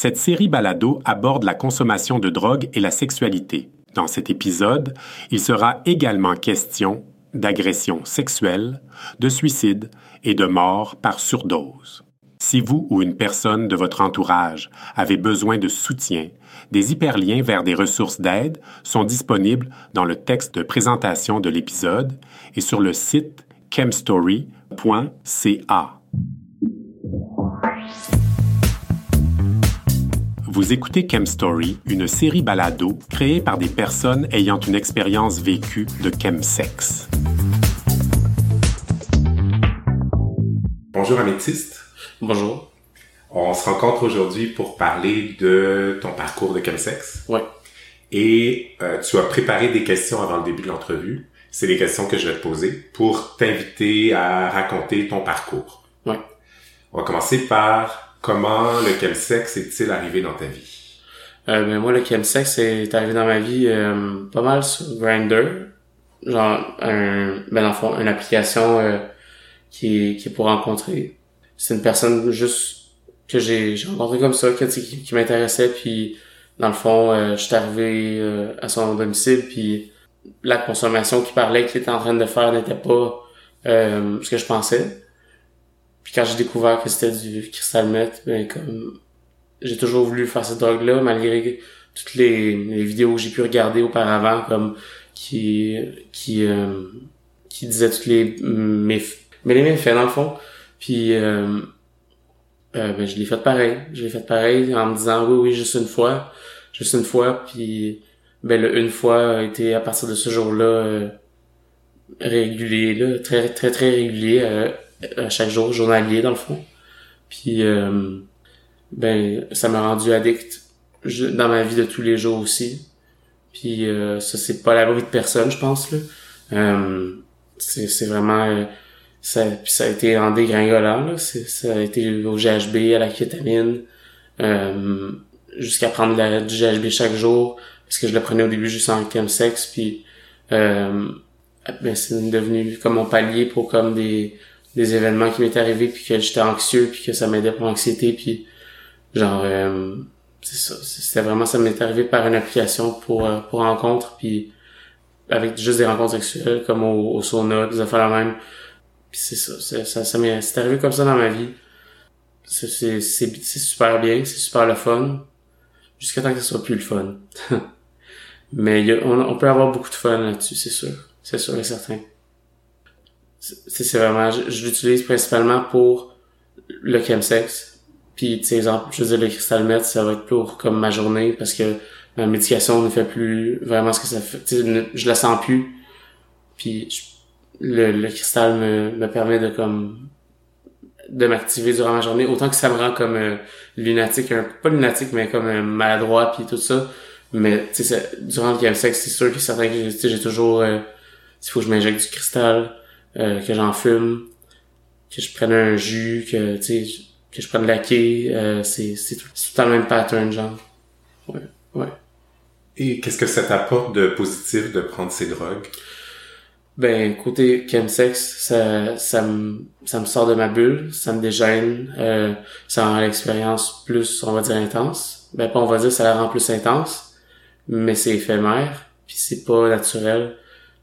Cette série balado aborde la consommation de drogue et la sexualité. Dans cet épisode, il sera également question d'agression sexuelle, de suicide et de mort par surdose. Si vous ou une personne de votre entourage avez besoin de soutien, des hyperliens vers des ressources d'aide sont disponibles dans le texte de présentation de l'épisode et sur le site chemstory.ca. Vous écoutez Chemstory, une série balado créée par des personnes ayant une expérience vécue de chemsex. Bonjour Améthyste. Bonjour. On se rencontre aujourd'hui pour parler de ton parcours de chemsex. Oui. Et euh, tu as préparé des questions avant le début de l'entrevue. C'est les questions que je vais te poser pour t'inviter à raconter ton parcours. Oui. On va commencer par Comment le chemsex est-il arrivé dans ta vie? Euh, ben moi, le chemsex est arrivé dans ma vie euh, pas mal sur Grindr. Genre, un, ben dans le fond, une application euh, qui, est, qui pour rencontrer. C'est une personne juste que j'ai rencontré comme ça, qui, qui m'intéressait, puis dans le fond, euh, je suis arrivé euh, à son domicile, puis la consommation qu'il parlait qu'il était en train de faire n'était pas ce que je pensais. Puis quand j'ai découvert que c'était du cristal meth, ben comme j'ai toujours voulu faire cette drogue-là, malgré toutes les, vidéos que j'ai pu regarder auparavant, comme qui qui euh, qui disaient toutes les méfaits, mais les méfaits dans le fond. Puis euh, euh, ben, je l'ai fait pareil. Je l'ai fait pareil en me disant oui, oui, juste une fois. Juste une fois. Puis ben le une fois a été à partir de ce jour-là euh, régulier, là, très, très, très régulier à chaque jour, journalier dans le fond. Puis euh, ben ça m'a rendu addict dans ma vie de tous les jours aussi. Puis euh, ça c'est pas l'abri de personne, je pense là. Euh, c'est vraiment euh, ça puis ça a été en dégringolant là, ça a été au GHB, à la kétamine euh, jusqu'à prendre du GHB chaque jour parce que je le prenais au début juste en sexe puis euh, ben c'est devenu comme mon palier pour comme des des événements qui m'étaient arrivés puis que j'étais anxieux puis que ça m'aidait pour l'anxiété puis genre euh, c'est ça c'était vraiment ça m'est arrivé par une application pour euh, pour rencontre puis avec juste des rencontres sexuelles comme au, au sauna des affaires la même. Puis c'est ça ça ça m'est c'est arrivé comme ça dans ma vie. C'est c'est c'est super bien c'est super le fun jusqu'à temps que ce soit plus le fun. Mais on, on peut avoir beaucoup de fun là-dessus c'est sûr c'est sûr et certain c'est vraiment, je, l'utilise principalement pour le chemsex. Puis, tu sais, exemple, je veux le cristal meth, ça va être pour comme ma journée parce que ma médication ne fait plus vraiment ce que ça fait. je la sens plus. Puis, le, le cristal me, me permet de comme de m'activer durant ma journée autant que ça me rend comme euh, lunatique un pas lunatique mais comme euh, maladroit puis tout ça mais tu sais durant le chemsex c'est sûr que certain que j'ai toujours euh, il faut que je m'injecte du cristal euh, que j'en fume, que je prenne un jus, que tu sais, que je prenne de la quai, euh, c'est c'est tout, tout le même pattern genre. Ouais, ouais. Et qu'est-ce que ça t'apporte de positif de prendre ces drogues? Ben côté chemsex, ça ça me ça me sort de ma bulle, ça me dégêne, euh, ça rend l'expérience plus on va dire intense. Ben pas on va dire ça la rend plus intense, mais c'est éphémère, puis c'est pas naturel,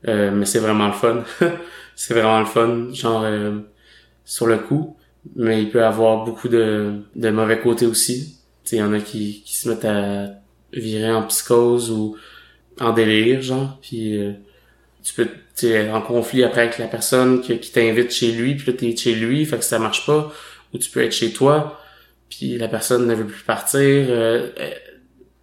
euh, mais c'est vraiment le fun. c'est vraiment le fun, genre euh, sur le coup. Mais il peut avoir beaucoup de, de mauvais côtés aussi. Il y en a qui, qui se mettent à virer en psychose ou en délire, genre. Puis euh, tu peux être en conflit après avec la personne qui, t'invite chez lui, puis là t'es chez lui, fait que ça marche pas. Ou tu peux être chez toi, puis la personne ne veut plus partir, euh,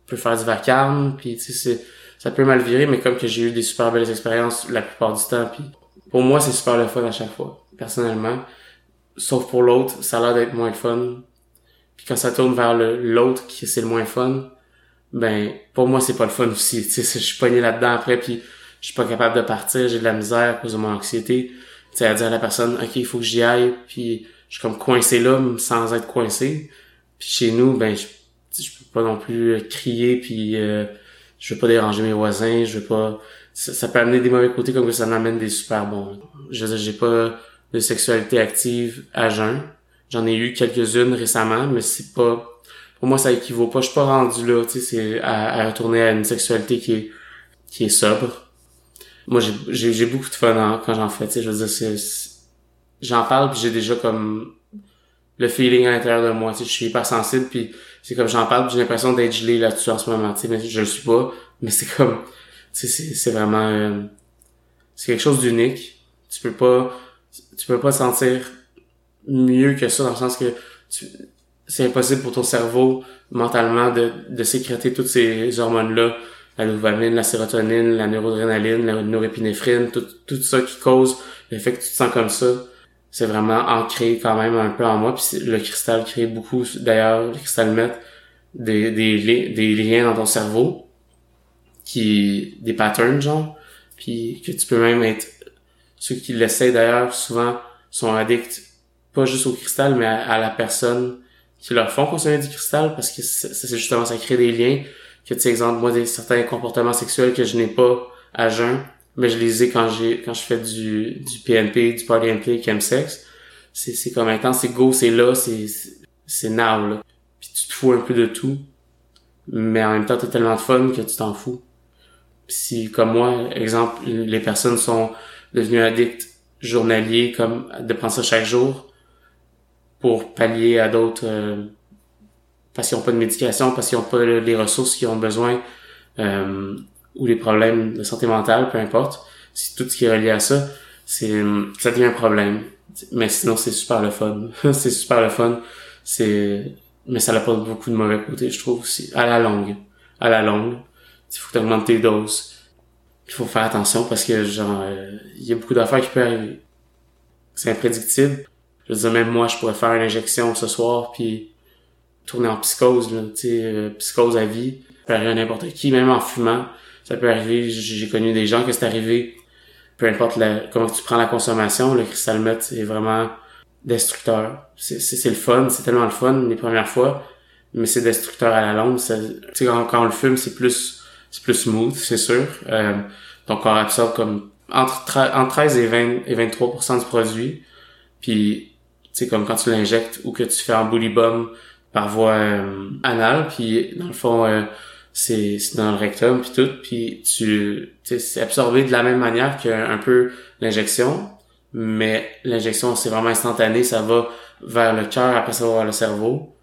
peut faire du vacarme, puis tu sais, ça peut mal virer, mais comme que j'ai eu des super belles expériences la plupart du temps, puis pour moi, c'est super le fun à chaque fois, personnellement. Sauf pour l'autre, ça a l'air d'être moins fun. Puis quand ça tourne vers l'autre qui c'est le moins fun, ben pour moi c'est pas le fun aussi. Tu sais, je suis pogné là-dedans après, puis je suis pas capable de partir, j'ai de la misère à cause de mon anxiété. Tu sais, à dire à la personne, ok, il faut que j'y aille, puis je suis comme coincé là sans être coincé. Puis chez nous, ben je, je peux pas non plus crier, puis euh, je veux pas déranger mes voisins, je veux pas ça, peut amener des mauvais côtés comme que ça m'amène des super bons. Je j'ai pas de sexualité active à jeun. J'en ai eu quelques-unes récemment, mais c'est pas pour moi, ça équivaut pas. Je suis pas rendu là, tu sais, c'est à, retourner à une sexualité qui est, qui est sobre. Moi, j'ai, beaucoup de fun quand j'en fais, tu sais, je veux dire, j'en parle puis j'ai déjà comme le feeling à l'intérieur de moi, tu sais, je suis hyper sensible puis c'est comme j'en parle j'ai l'impression d'être gelé là-dessus en ce moment, tu sais, mais je le suis pas, mais c'est comme, tu sais, c'est, vraiment, euh, c'est quelque chose d'unique. Tu peux pas, tu peux pas sentir mieux que ça dans le sens que c'est impossible pour ton cerveau mentalement de, de sécréter toutes ces hormones-là, la dopamine, la sérotonine, la neurodrénaline, la norépinéphrine, tout, tout ça qui cause le fait que tu te sens comme ça. C'est vraiment ancré quand même un peu en moi. Puis le cristal crée beaucoup, d'ailleurs, le cristal met des, liens dans ton cerveau, qui des patterns genre, puis que tu peux même être ceux qui l'essayent d'ailleurs souvent sont addicts pas juste au cristal, mais à, la personne qui leur font consommer du cristal parce que c'est justement ça crée des liens que tu sais moi des certains comportements sexuels que je n'ai pas à jeun mais je les ai quand j'ai quand je fais du du PNP du party and play sex c'est c'est comme intense c'est go c'est là c'est c'est now là. Puis tu te fous un peu de tout mais en même temps t'as tellement de fun que tu t'en fous. Si comme moi exemple les personnes sont devenues addictes journaliers comme de prendre ça chaque jour pour pallier à d'autres euh, parce qu'ils n'ont pas de médication, parce qu'ils n'ont pas les ressources qu'ils ont besoin euh, ou les problèmes de santé mentale, peu importe. Si tout ce qui est relié à ça, c'est ça devient un problème. Mais sinon c'est super le fun. c'est super le fun. C'est mais ça apporte beaucoup de mauvais côtés, je trouve aussi à la longue. À la longue, il faut que tes doses. Il faut faire attention parce que genre euh, il y a beaucoup d'affaires qui peuvent arriver. C'est imprédictible. Je veux dire, même moi, je pourrais faire une injection ce soir, puis tourner en psychose, là, tu sais, euh, psychose à vie. Ça peut à n'importe qui, même en fumant. Ça peut arriver, j'ai connu des gens que c'est arrivé. Peu importe la, comment tu prends la consommation, le cristal meth c'est vraiment destructeur. C'est le fun, c'est tellement le fun les premières fois, mais c'est destructeur à la longue. Tu quand, quand, on le fume, c'est plus, c'est plus smooth, c'est sûr. Euh, ton corps absorbe comme entre, entre 13 et 20 et 23% du produit. Puis sais, comme quand tu l'injectes ou que tu fais un bully bomb par voie euh, anale, puis dans le fond, euh, c'est dans le rectum puis tout, puis tu c'est absorbé de la même manière qu'un peu l'injection, mais l'injection c'est vraiment instantané, ça va vers le cœur, après ça va vers le cerveau.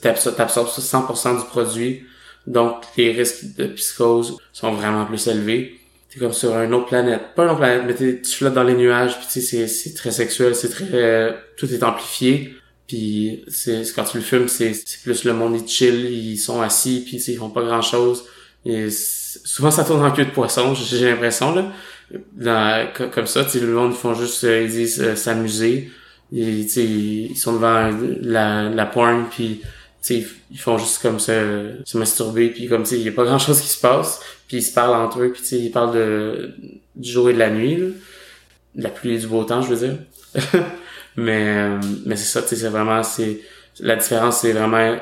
T'absorbes 100% du produit, donc les risques de psychose sont vraiment plus élevés t'es comme sur une autre planète. Pas une autre planète, mais tu flottes dans les nuages, puis sais, c'est très sexuel, c'est très... tout est amplifié. Puis c'est quand tu le fumes, c'est plus le monde, ils chill, ils sont assis, puis ils font pas grand-chose. Et souvent, ça tourne en queue de poisson, j'ai l'impression, là. Dans, comme ça, le monde, ils font juste, euh, ils disent euh, s'amuser. Ils, ils sont devant la, la porn, puis sais, ils font juste comme ça, se masturber, puis comme, tu il y a pas grand chose qui se passe, puis ils se parlent entre eux, puis tu ils parlent de, du jour et de la nuit, là. La pluie et du beau temps, je veux dire. mais, mais c'est ça, tu sais, c'est vraiment, c'est, la différence, c'est vraiment euh,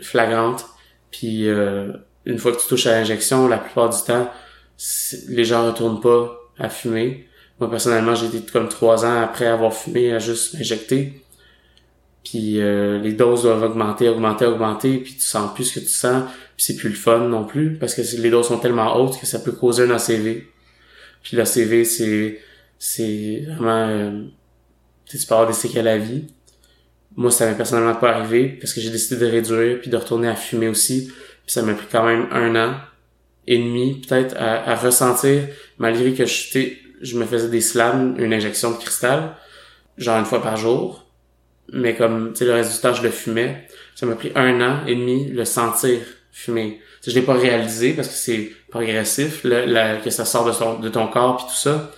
flagrante, puis euh, une fois que tu touches à l'injection, la plupart du temps, les gens retournent pas à fumer. Moi, personnellement, j'ai été comme trois ans après avoir fumé à juste m'injecter puis euh, les doses doivent augmenter, augmenter, augmenter, puis tu sens plus ce que tu sens, puis c'est plus le fun non plus, parce que les doses sont tellement hautes que ça peut causer un ACV. Puis l'ACV, c'est c'est vraiment... Euh, tu peux avoir des séquelles à vie. Moi, ça m'est personnellement pas arrivé, parce que j'ai décidé de réduire, puis de retourner à fumer aussi. Ça m'a pris quand même un an et demi, peut-être, à, ressentir, malgré que je, je me faisais des slams, une injection de cristal, genre une fois par jour mais comme tu sais le reste du temps je le fumais ça m'a pris un an et demi le sentir fumer je l'ai pas réalisé parce que c'est progressif que ça sort de, de ton corps puis tout ça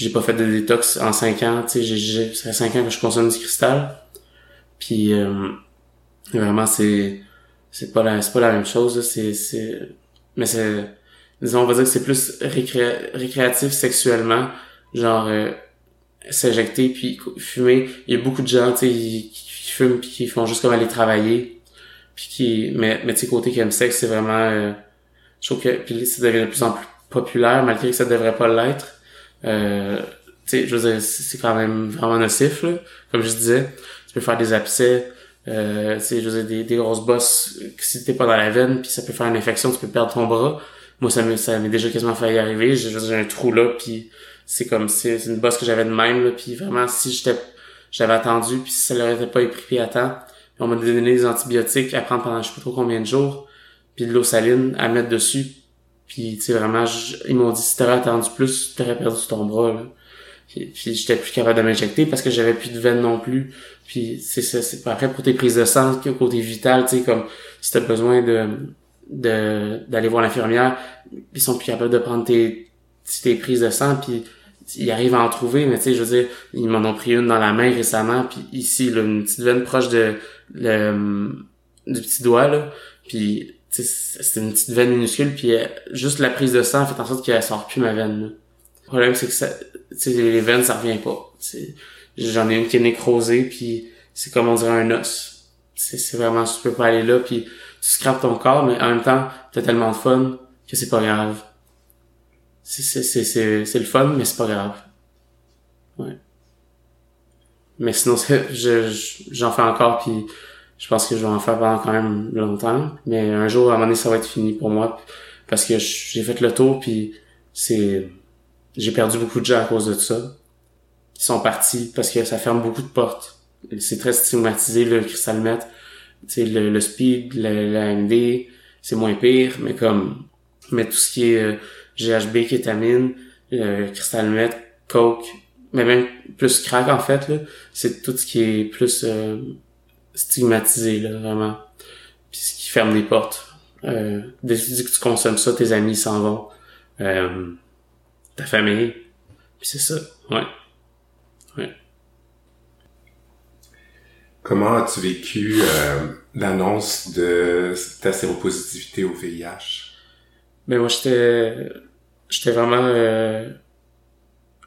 j'ai pas fait de détox en cinq ans tu sais j'ai ça fait cinq ans que je consomme du cristal puis euh, vraiment c'est c'est pas la c'est pas la même chose c'est c'est mais c'est disons on va dire que c'est plus récréatif sexuellement genre euh, s'injecter puis fumer. Il y a beaucoup de gens, tu sais, qui, fument puis qui font juste comme aller travailler. Puis qui, mais, mais tu sais, côté sexe c'est vraiment, euh, je trouve que, puis ça devient de plus en plus populaire, malgré que ça devrait pas l'être. Euh, tu sais, je veux dire, c'est quand même vraiment nocif, là. Comme je disais, tu peux faire des abcès, Euh, tu sais, je des, des grosses bosses, si t'es pas dans la veine, puis ça peut faire une infection, tu peux perdre ton bras. Moi, ça m'est, ça m'est déjà quasiment failli arriver. J'ai, j'ai un trou là, puis c'est comme, c'est, c'est une bosse que j'avais de même, là, puis vraiment, si j'étais, j'avais attendu, puis si ça leur était pas épris à temps, on m'a donné des antibiotiques à prendre pendant je sais pas trop combien de jours, puis de l'eau saline à mettre dessus, puis tu sais, vraiment, ils m'ont dit, si t'aurais attendu plus, t'aurais perdu ton bras, là. Puis, j'étais plus capable de m'injecter parce que j'avais plus de veine non plus. Puis c'est ça, c'est après pour tes prises de sang, côté vital, tu sais, comme si t'as besoin de de d'aller voir l'infirmière, ils sont plus capables de prendre tes tes prises de sang, puis ils arrivent à en trouver, mais tu sais, je veux dire, ils m'en ont pris une dans la main récemment, puis ici, là, une petite veine proche de le, du petit doigt, là, puis c'est une petite veine minuscule, puis euh, juste la prise de sang fait en sorte qu'elle sort plus ma veine. Là. Le problème, c'est que ça, les veines, ça revient pas. J'en ai une qui est nécrosée, puis c'est comme on dirait un os. C'est vraiment, tu peux pas aller là, puis tu scrapes ton corps, mais en même temps, t'as tellement de fun que c'est pas grave. C'est le fun, mais c'est pas grave. Ouais. Mais sinon, j'en fais encore, puis je pense que je vais en faire pendant quand même longtemps. Mais un jour, à un moment donné, ça va être fini pour moi, parce que j'ai fait le tour, puis c'est j'ai perdu beaucoup de gens à cause de ça. Ils sont partis parce que ça ferme beaucoup de portes. C'est très stigmatisé, le cristal met. le, le speed, le, MD, c'est moins pire, mais comme, mais tout ce qui est GHB, kétamine, euh, cristal met, coke, mais même plus crack en fait, là, c'est tout ce qui est plus euh, stigmatisé, là, vraiment. Puis ce qui ferme des portes. Euh, dès que tu consommes ça, tes amis s'en vont. Euh, ta famille. Puis c'est ça, ouais. Ouais. Comment as-tu vécu euh, l'annonce de ta séropositivité au VIH? Ben moi j'étais j'étais vraiment euh,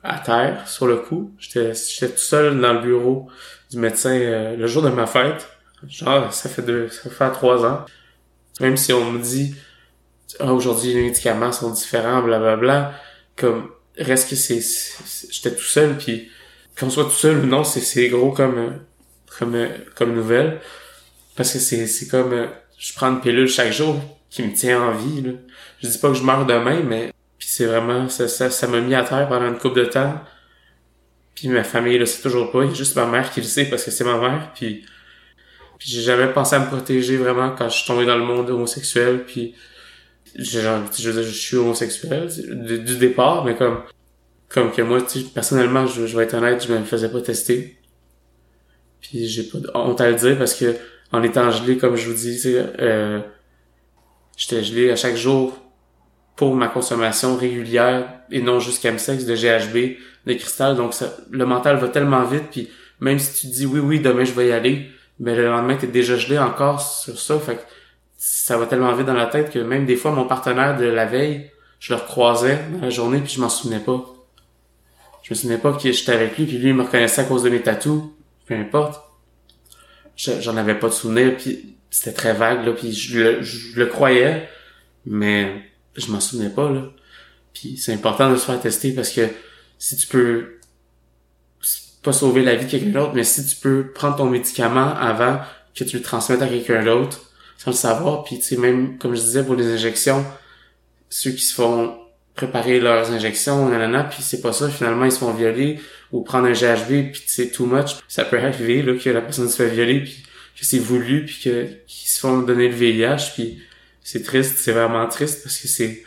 à terre sur le coup. J'étais tout seul dans le bureau du médecin euh, le jour de ma fête. Genre ça fait deux ça fait trois ans. Même si on me dit ah, aujourd'hui les médicaments sont différents, blablabla. Bla, bla, comme reste que c'est j'étais tout seul puis qu'on soit tout seul ou non c'est gros comme comme comme nouvelle parce que c'est comme je prends une pilule chaque jour qui me tient en vie là. je dis pas que je meurs demain mais c'est vraiment ça ça ça m'a mis à terre pendant une couple de temps. Puis ma famille là c'est toujours pas. Il y a juste ma mère qui le sait parce que c'est ma mère. Puis j'ai jamais pensé à me protéger vraiment quand je suis tombé dans le monde homosexuel. Puis je, je, je suis homosexuel du, départ, mais comme comme que moi, tu personnellement, je, je vais être honnête, je me faisais pas tester. Puis j'ai pas honte à le dire parce que en étant gelé, comme je vous dis, euh, j'étais gelé à chaque jour pour ma consommation régulière et non juste chemsex, de GHB, de cristal. Donc ça, le mental va tellement vite, puis même si tu dis oui, oui, demain je vais y aller, mais le lendemain t'es déjà gelé encore sur ça. Fait que ça va tellement vite dans la tête que même des fois, mon partenaire de la veille, je le recroisais dans la journée puis je m'en souvenais pas. Je me souvenais pas que j'étais avec lui puis lui il me reconnaissait à cause de mes tatous. Peu importe. J'en avais pas de souvenir puis c'était très vague là puis je le, je le croyais mais je m'en souvenais pas là. Puis c'est important de se faire tester parce que si tu peux pas sauver la vie de quelqu'un d'autre, mais si tu peux prendre ton médicament avant que tu le transmettes à quelqu'un d'autre, sans le savoir. Puis tu sais, même comme je disais pour les injections, ceux qui se font préparer leurs injections, nanana, puis c'est pas ça, finalement ils se font violer ou prendre un GHB, puis c'est too much. Ça peut arriver là, que la personne se fait violer, puis que c'est voulu, puis que qu'ils se font donner le VIH, puis c'est triste, c'est vraiment triste parce que c'est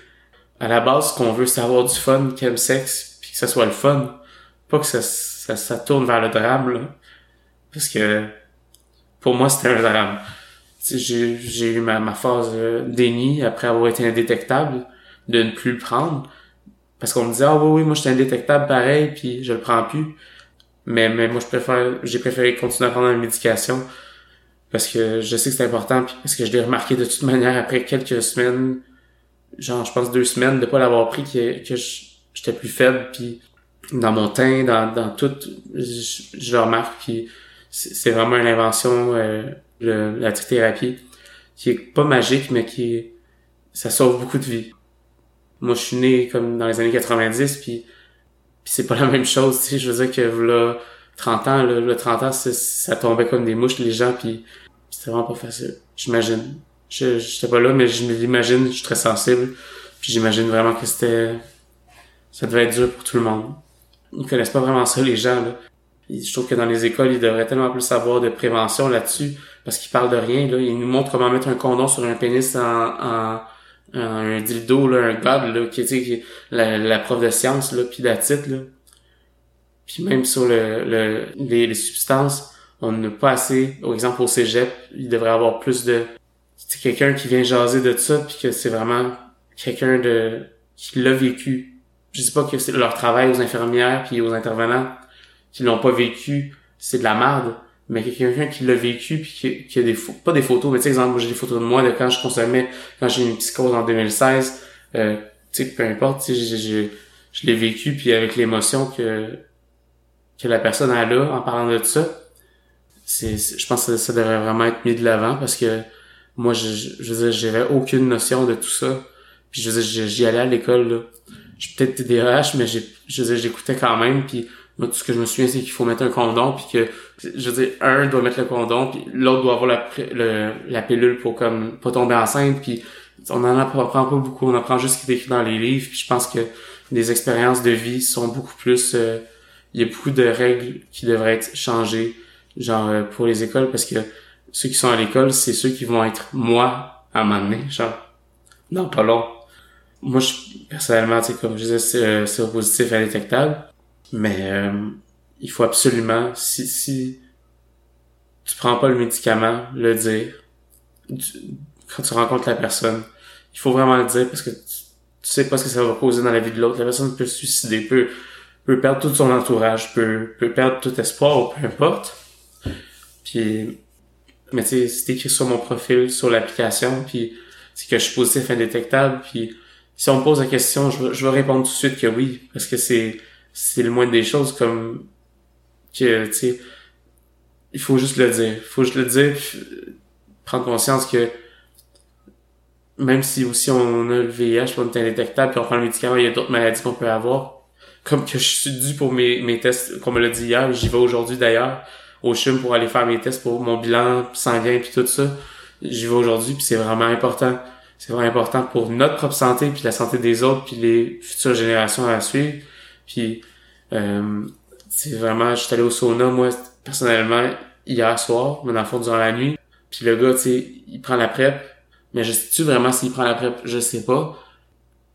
à la base qu'on veut, c'est avoir du fun, qu'aime sexe, puis que ça soit le fun, pas que ça, ça, tourne vers le drame là. Parce que pour moi c'était un drame. J'ai eu ma, ma phase euh, déni après avoir été indétectable de ne plus le prendre. Parce qu'on me disait ah oui oui moi j'étais indétectable pareil puis je le prends plus mais mais moi je préfère j'ai préféré continuer à prendre la médication parce que je sais que c'est important puis parce que je l'ai remarqué de toute manière après quelques semaines genre je pense deux semaines de pas l'avoir pris que, j'étais plus faible puis dans mon teint dans dans tout je, le remarque puis c'est vraiment une invention euh, la trithérapie, qui est pas magique, mais qui ça sauve beaucoup de vies. Moi, je suis né comme dans les années 90, puis, puis c'est pas la même chose, tu sais, je veux dire que là, 30 ans, le 30 ans, ça tombait comme des mouches, les gens, puis c'était vraiment pas facile. J'imagine. Je j'étais pas là, mais je l'imagine, je suis très sensible. Puis j'imagine vraiment que c'était ça devait être dur pour tout le monde. Ils connaissent pas vraiment ça, les gens, là. Je trouve que dans les écoles, ils devraient tellement plus savoir de prévention là-dessus, parce qu'ils parlent de rien, là. Ils nous montrent comment mettre un condom sur un pénis en, en, un dildo, là, un god, là, qui, est la, la prof de sciences, là, pis là. Puis même sur le, le les substances, on n'a pas assez. Par exemple, au cégep, il devrait avoir plus de... C'est quelqu'un qui vient jaser de ça, puis que c'est vraiment quelqu'un de qui l'a vécu. Je dis pas que c'est leur travail aux infirmières puis aux intervenants qui l'ont pas vécu, c'est de la merde, mais quelqu'un qui l'a vécu puis qui, a des pas des photos, mais tu sais exemple, j'ai des photos de moi de quand je consommais quand j'ai une psychose en 2016, euh, tu sais peu importe, tu sais je, je l'ai vécu puis avec l'émotion que que la personne a là en parlant de ça, c'est, je pense que ça devrait vraiment être mis de l'avant parce que moi, je, je, je j'avais aucune notion de tout ça. Puis je j'y allais à l'école, là. J'ai peut-être TDAH, mais j'ai, je j'écoutais quand même. Puis moi, tout ce que je me souviens, c'est qu'il faut mettre un condom, puis que, je veux dire, un doit mettre le condom, puis l'autre doit avoir la, le, la pilule pour comme pas tomber enceinte. Puis on en apprend pas beaucoup, on apprend juste ce qui est écrit dans les livres. Puis je pense que les expériences de vie sont beaucoup plus... Euh, il y a beaucoup de règles qui devraient être changées, genre euh, pour les écoles, parce que ceux qui sont à l'école, c'est ceux qui vont être moi à donné, genre. Non, pas long. Moi, je, personnellement, tu sais, comme je disais, c'est euh, positif indétectable. Mais euh, il faut absolument, si, si tu prends pas le médicament, le dire. quand tu rencontres la personne, il faut vraiment le dire parce que tu, sais pas ce que ça va causer dans la vie de l'autre. La personne peut se suicider, peut, peut perdre tout son entourage, peut, peut perdre tout espoir ou peu importe. Puis mais tu sais, c'est écrit sur mon profil, sur l'application, puis c'est que je suis positif indétectable, puis si on me pose la question, je, je vais répondre tout de suite que oui, parce que c'est c'est le moins des choses comme que tu sais il faut juste le dire, il faut juste le dire, prendre conscience que même si aussi on a le VIH, on est indétectable, puis on prend le médicament, il y a d'autres maladies qu'on peut avoir. Comme que je suis dû pour mes, mes tests, comme me l'a dit hier, j'y vais aujourd'hui d'ailleurs au CHUM pour aller faire mes tests pour mon bilan sanguin puis tout ça. J'y vais aujourd'hui puis c'est vraiment important. C'est vraiment important pour notre propre santé puis la santé des autres puis les futures générations à suivre. Puis euh, c'est vraiment, je suis allé au sauna moi personnellement hier soir, mais dans le fond durant la nuit. Puis le gars, tu sais, il prend la PrEP, mais je sais-tu vraiment s'il prend la PrEP, je sais pas.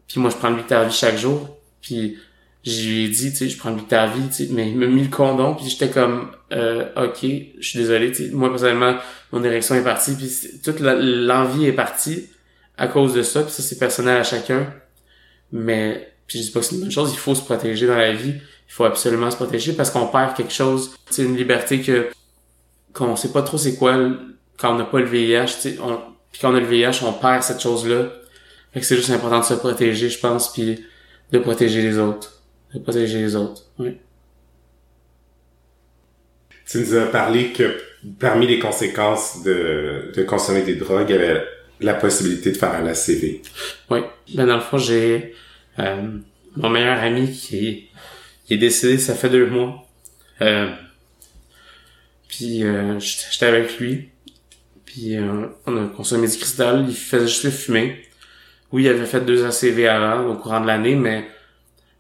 Puis moi je prends le vie chaque jour. Puis j'ai dit, tu sais, je prends le ta vie, tu sais, mais il m'a mis le condom, puis j'étais comme, euh, ok, je suis désolé, tu sais, moi personnellement, mon érection est partie, puis toute l'envie est partie à cause de ça, puis ça c'est personnel à chacun, mais puis je dis pas que c'est une bonne chose, il faut se protéger dans la vie, il faut absolument se protéger parce qu'on perd quelque chose, c'est une liberté que qu'on sait pas trop c'est quoi quand on n'a pas le VIH, tu sais, puis quand on a le VIH, on perd cette chose-là, fait que c'est juste important de se protéger, je pense, puis de protéger les autres de protéger les autres. Oui. Tu nous as parlé que parmi les conséquences de, de consommer des drogues, il y avait la possibilité de faire un ACV. Oui. Ben dans le fond, j'ai euh, mon meilleur ami qui est, est décédé, ça fait deux mois. Euh, puis euh, j'étais avec lui. Puis euh, on a consommé du cristal. Il faisait juste le fumer. Oui, il avait fait deux ACV avant, au courant de l'année, mais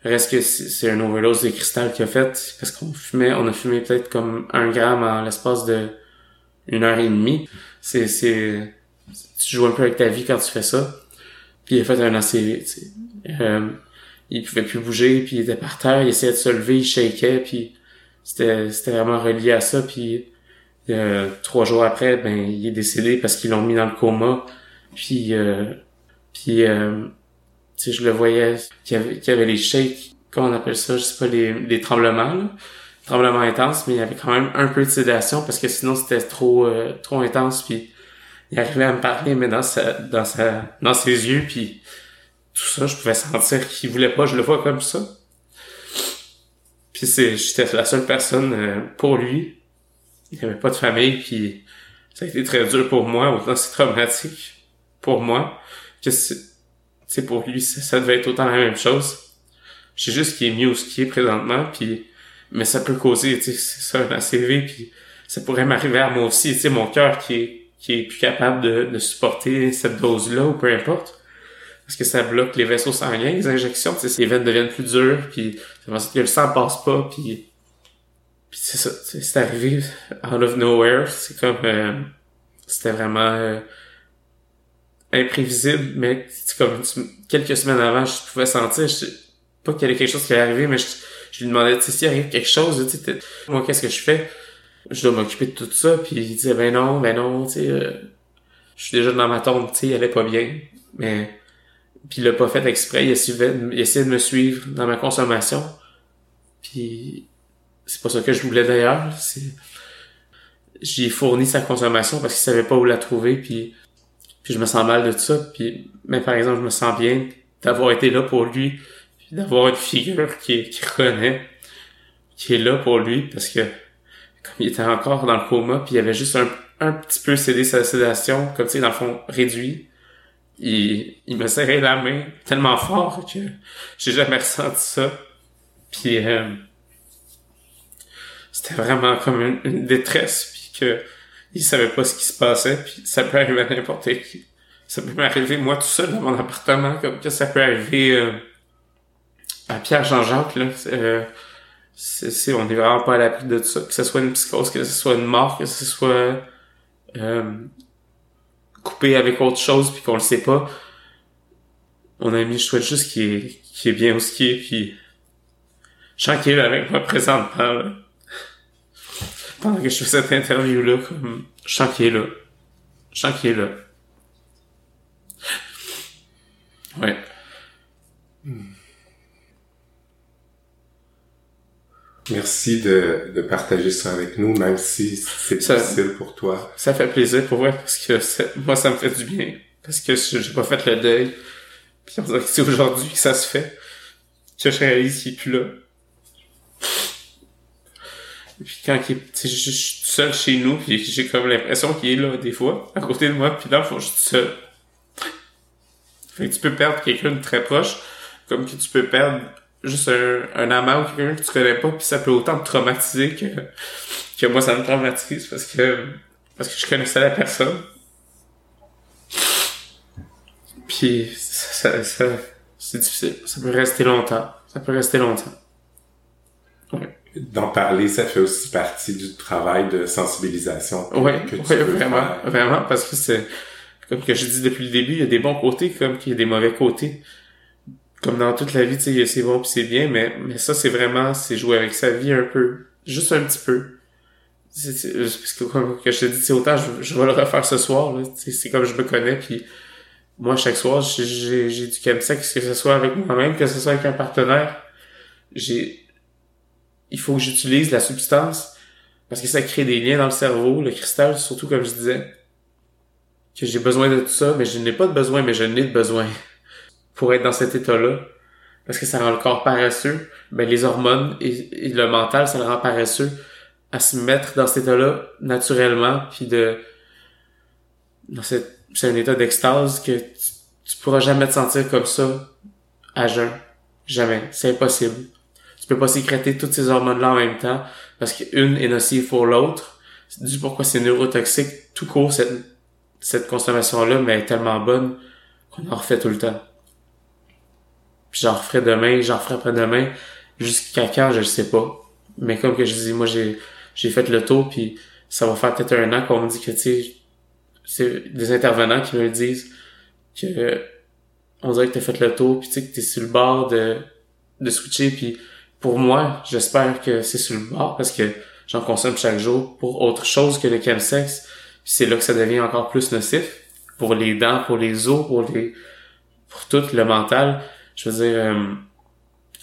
Reste que c'est un overdose de cristal qu'il a fait parce qu'on fumait, on a fumé peut-être comme un gramme en l'espace de une heure et demie. C'est, c'est, tu joues un peu avec ta vie quand tu fais ça. Puis il a fait un ACV, tu sais. Euh, il pouvait plus bouger, puis il était par terre, il essayait de se lever, il shakeait, puis c'était, c'était vraiment relié à ça. Puis euh, trois jours après, ben il est décédé parce qu'ils l'ont mis dans le coma. Puis, euh, puis euh, sais, je le voyais, qu'il y avait, qu'il y avait les shakes, comment on appelle ça, je sais pas, les, les tremblements, là. tremblements intenses, mais il y avait quand même un peu de sédation parce que sinon c'était trop, euh, trop intense, puis il arrivait à me parler, mais dans sa, dans sa, dans ses yeux, puis tout ça, je pouvais sentir qu'il voulait pas, je le vois comme ça. Puis c'est, j'étais la seule personne euh, pour lui. Il n'y avait pas de famille, puis ça a été très dur pour moi, autant c'est traumatique pour moi sais, pour lui, ça, devait être autant la même chose. Je sais juste qu'il est mieux où ce est présentement, puis mais ça peut causer, tu sais, ça, un ACV, puis ça pourrait m'arriver à moi aussi, tu sais, mon cœur qui est, qui est plus capable de, de supporter cette dose-là, ou peu importe. Parce que ça bloque les vaisseaux sanguins, les injections, tu sais, les veines deviennent plus dures, puis que le sang passe pas, puis puis c'est ça, c'est arrivé out of nowhere, c'est comme euh, c'était vraiment euh, imprévisible, mais c'est comme quelques semaines avant, je pouvais sentir, je, pas qu'il y avait quelque chose qui allait arriver, mais je, je lui demandais, tu sais, s'il arrive quelque chose, tu sais, moi, qu'est-ce que je fais? Je dois m'occuper de tout ça, puis il disait, ben non, ben non, tu sais, euh, je suis déjà dans ma tombe, tu sais, il allait pas bien, mais, puis il l'a pas fait exprès, il essayait, de me suivre dans ma consommation, puis c'est pas ça que je voulais d'ailleurs, c'est, j'ai fourni sa consommation parce qu'il savait pas où la trouver, puis, puis je me sens mal de tout ça, puis, mais par exemple, je me sens bien d'avoir été là pour lui, d'avoir une figure qui, qui reconnaît, qui est là pour lui, parce que comme il était encore dans le coma, puis il avait juste un, un petit peu cédé sa sédation, comme tu sais, dans le fond, réduit, il, il me serrait la main tellement fort que j'ai jamais ressenti ça. Puis euh, c'était vraiment comme une, détresse, puis que il savait pas ce qui se passait, puis ça peut arriver à n'importe qui. Ça peut m'arriver moi tout seul dans mon appartement, comme que ça peut arriver euh, à Pierre Jean-Jacques, là, euh, c'est, on est vraiment pas à l'abri de ça. Que ce soit une psychose, que ce soit une mort, que ce soit euh, coupé avec autre chose puis qu'on le sait pas. Mon ami, je souhaite juste qu'il est, est bien où ce qu'il est, puis je avec moi présentement, là. Pendant que je fais cette interview-là, comme, je sens qu'il est là. Je sens qu'il est là. Ouais. Merci de, de partager ça avec nous, même si c'est difficile pour toi. Ça fait plaisir pour moi parce que moi, ça me fait du bien. Parce que j'ai pas fait le deuil. Puis on dirait que c'est aujourd'hui que ça se fait. Que je réalise qu'il est plus là. Puis quand il est, je, je, suis seul chez nous, puis j'ai comme l'impression qu'il est là des fois, à côté de moi, puis là, faut que je suis seul. Fait que tu peux perdre quelqu'un de très proche, comme que tu peux perdre juste un, un amant ou quelqu'un que tu connais pas, puis ça peut autant te traumatiser que, que moi ça me traumatise parce que parce que je connaissais la personne. Puis ça, ça, c'est difficile. Ça peut rester longtemps. Ça peut rester longtemps. Ouais. D'en parler, ça fait aussi partie du travail de sensibilisation. Oui, vraiment, vraiment, parce que c'est comme que je dis depuis le début, il y a des bons côtés comme qu'il y a des mauvais côtés comme dans toute la vie, tu sais, c'est bon puis c'est bien, mais, mais ça, c'est vraiment, c'est jouer avec sa vie un peu. Juste un petit peu. C'est, parce que, comme que je te dis, c'est autant, je, je, vais le refaire ce soir, là. C'est comme je me connais, puis moi, chaque soir, j'ai, j'ai du chemsex, que ce soit avec moi-même, que ce soit avec un partenaire. J'ai, il faut que j'utilise la substance, parce que ça crée des liens dans le cerveau, le cristal, surtout comme je disais, que j'ai besoin de tout ça, mais je n'ai pas de besoin, mais je n'ai de besoin pour être dans cet état-là, parce que ça rend le corps paresseux, ben les hormones et, le mental, ça le rend paresseux à se mettre dans cet état-là naturellement, puis de dans cette c'est un état d'extase que tu, tu pourras jamais te sentir comme ça à jeun. Jamais. C'est impossible. Tu peux pas sécréter toutes ces hormones-là en même temps parce qu'une est nocive pour l'autre. C'est du pourquoi c'est neurotoxique. Tout court, cette, cette consommation-là, mais elle est tellement bonne qu'on en refait tout le temps puis j'en referai demain, j'en ferai après-demain, jusqu'à quand, je le sais pas. Mais comme que je dis, moi, j'ai, j'ai fait le tour, puis ça va faire peut-être un an qu'on me dit que, tu sais, c'est des intervenants qui me disent que on dirait que t'as fait le tour, puis tu sais, que t'es sur le bord de, de switcher, puis pour moi, j'espère que c'est sur le bord, parce que j'en consomme chaque jour pour autre chose que le chemsex, c'est là que ça devient encore plus nocif, pour les dents, pour les os, pour les, pour tout le mental je veux dire, euh,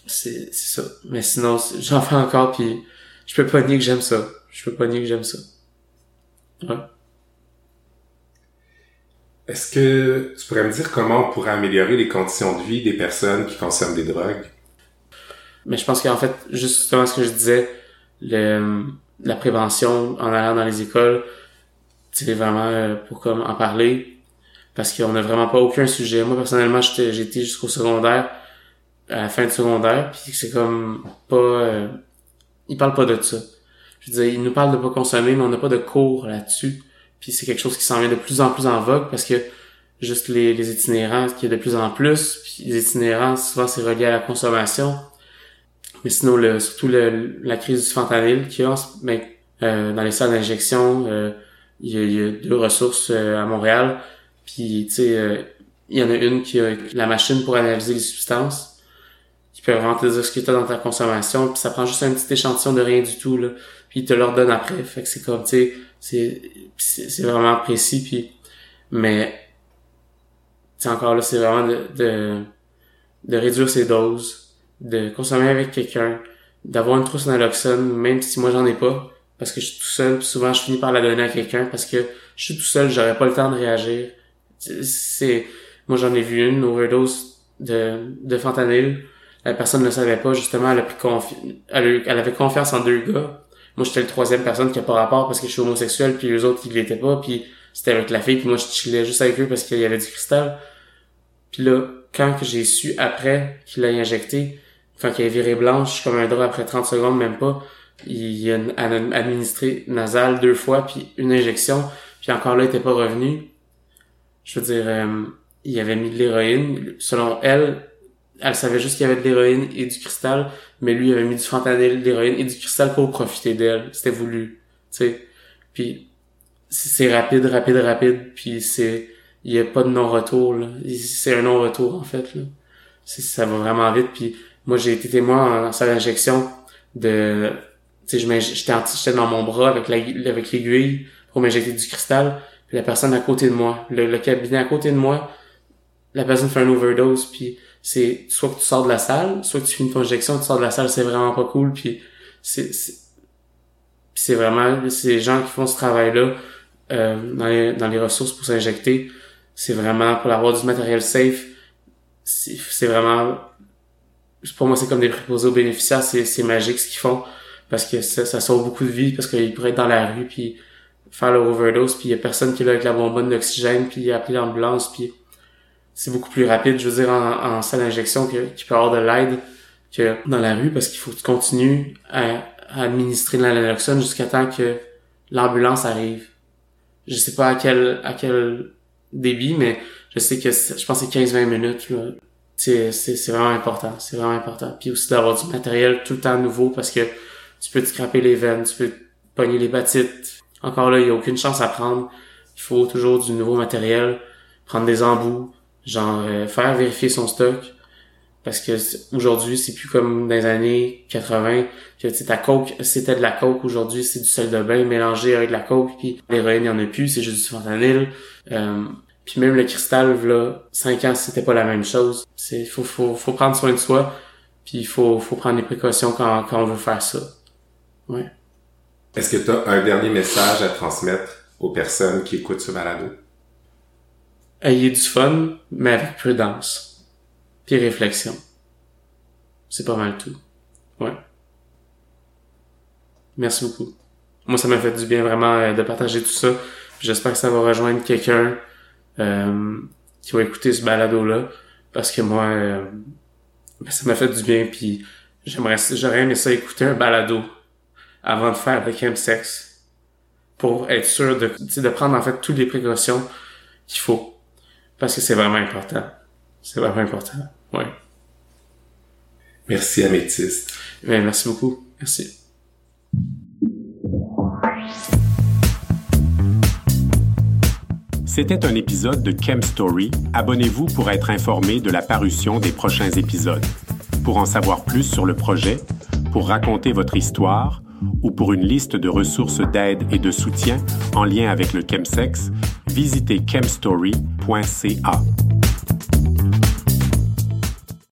c'est ça. Mais sinon, j'en fais encore, puis je peux pas nier que j'aime ça. Je peux pas nier que j'aime ça. Ouais. Est-ce que tu pourrais me dire comment on pourrait améliorer les conditions de vie des personnes qui consomment des drogues? Mais je pense qu'en fait, justement ce que je disais, le, la prévention en allant dans les écoles, c'est vraiment euh, pour comme en parler, parce qu'on n'a vraiment pas aucun sujet. Moi, personnellement, été jusqu'au secondaire, à la fin du secondaire, puis c'est comme pas... Euh, il parle pas de ça. Je veux dire, il nous parle de pas consommer, mais on n'a pas de cours là-dessus. Puis c'est quelque chose qui s'en vient de plus en plus en vogue parce que juste les, les itinérants, qu'il y a de plus en plus, puis les itinérants, souvent c'est relié à la consommation. Mais sinon, le, surtout le, la crise du fentanyl qui a, ben, euh, dans les salles d'injection, euh, il, y a, deux ressources euh, à Montréal. Puis, tu sais, il y en a une qui a la machine pour analyser les substances, qui peut vraiment te dire ce que tu as dans ta consommation, puis ça prend juste un petit échantillon de rien du tout, là, puis il te l'ordonne après. Fait que c'est comme, tu sais, c'est, c'est vraiment précis, puis... Mais, tu encore là, c'est vraiment de, de, de réduire ses doses, de consommer avec quelqu'un, d'avoir une trousse d'aloxone, même si moi j'en ai pas, parce que je suis tout seul, souvent je finis par la donner à quelqu'un parce que je suis tout seul, j'aurais pas le temps de réagir. C'est moi j'en ai vu une overdose de de fentanyl. La personne ne savait pas justement, elle a pris confi elle, avait confiance en deux gars. Moi j'étais le troisième personne qui a pas rapport parce que je suis homosexuel puis les autres ils l'étaient pas puis c'était avec la fille puis moi je chillais juste avec eux parce qu'il y avait du cristal. Puis là quand j'ai su après qu'il l'a injecté, quand il a viré blanche comme un drap après 30 secondes même pas, il a administré nasal deux fois, puis une injection, puis encore là, il était pas revenu. Je veux dire, euh, il avait mis de l'héroïne. Selon elle, elle savait juste qu'il y avait de l'héroïne et du cristal, mais lui, il avait mis du fentanyl, de l'héroïne et du cristal pour profiter d'elle. C'était voulu, tu sais. Puis c'est rapide, rapide, rapide, puis c'est il y a pas de non-retour là. C'est un non-retour en fait là. Ça va vraiment vite. Puis moi, j'ai été témoin en salle d'injection de tu sais, j'étais dans mon bras avec l'aiguille pour m'injecter du cristal. Puis la personne à côté de moi, le, cabinet à côté de moi, la personne fait un overdose. Puis c'est soit que tu sors de la salle, soit que tu finis ton injection, tu sors de la salle, c'est vraiment pas cool. Puis c'est c'est vraiment c'est les gens qui font ce travail-là euh, dans, les, dans les ressources pour s'injecter. C'est vraiment pour avoir du matériel safe. C'est vraiment pour moi c'est comme des préposés aux bénéficiaires. C'est magique ce qu'ils font parce que ça, ça sauve beaucoup de vies, parce qu'il pourrait être dans la rue, puis faire leur overdose, puis il y a personne qui est là avec la bonbonne d'oxygène, puis appeler l'ambulance, puis c'est beaucoup plus rapide, je veux dire, en, salle d'injection, qu'il peut avoir de l'aide que dans la rue, parce qu'il faut que tu continues à, administrer de l'analoxone jusqu'à temps que l'ambulance arrive. Je sais pas à quel, à quel débit, mais je sais que je pense que c'est 15-20 minutes, là. C'est, vraiment important, c'est vraiment important. Puis aussi d'avoir du matériel tout le temps nouveau parce que tu peux te scraper les veines, tu peux pogner l'hépatite. Encore là, il n'y a aucune chance à prendre. Il faut toujours du nouveau matériel, prendre des embouts, genre euh, faire vérifier son stock. Parce que aujourd'hui, c'est plus comme dans les années 80, que ta coke, c'était de la coke, aujourd'hui c'est du sel de bain mélangé avec de la coke, puis l'héroïne, il n'y en a plus, c'est juste du fentanyl. Euh, puis même le cristal, là, 5 ans, c'était pas la même chose. C'est faut, faut, faut prendre soin de soi, puis il faut, faut prendre des précautions quand, quand on veut faire ça. Ouais. Est-ce que tu as un dernier message à transmettre aux personnes qui écoutent ce balado? Ayez du fun, mais avec prudence. Puis réflexion. C'est pas mal tout. Ouais. Merci beaucoup. Moi, ça m'a fait du bien vraiment euh, de partager tout ça. J'espère que ça va rejoindre quelqu'un euh, qui va écouter ce balado-là. Parce que moi, euh, ben, ça m'a fait du bien. Puis j'aimerais, j'aurais aimé ça écouter un balado avant de faire le chemsex pour être sûr de, de prendre en fait toutes les précautions qu'il faut. Parce que c'est vraiment important. C'est vraiment important. Ouais. Merci Améthyste. Ben, merci beaucoup. Merci. C'était un épisode de Chem Story. Abonnez-vous pour être informé de la parution des prochains épisodes. Pour en savoir plus sur le projet, pour raconter votre histoire, ou pour une liste de ressources d'aide et de soutien en lien avec le chemsex, visitez chemstory.ca.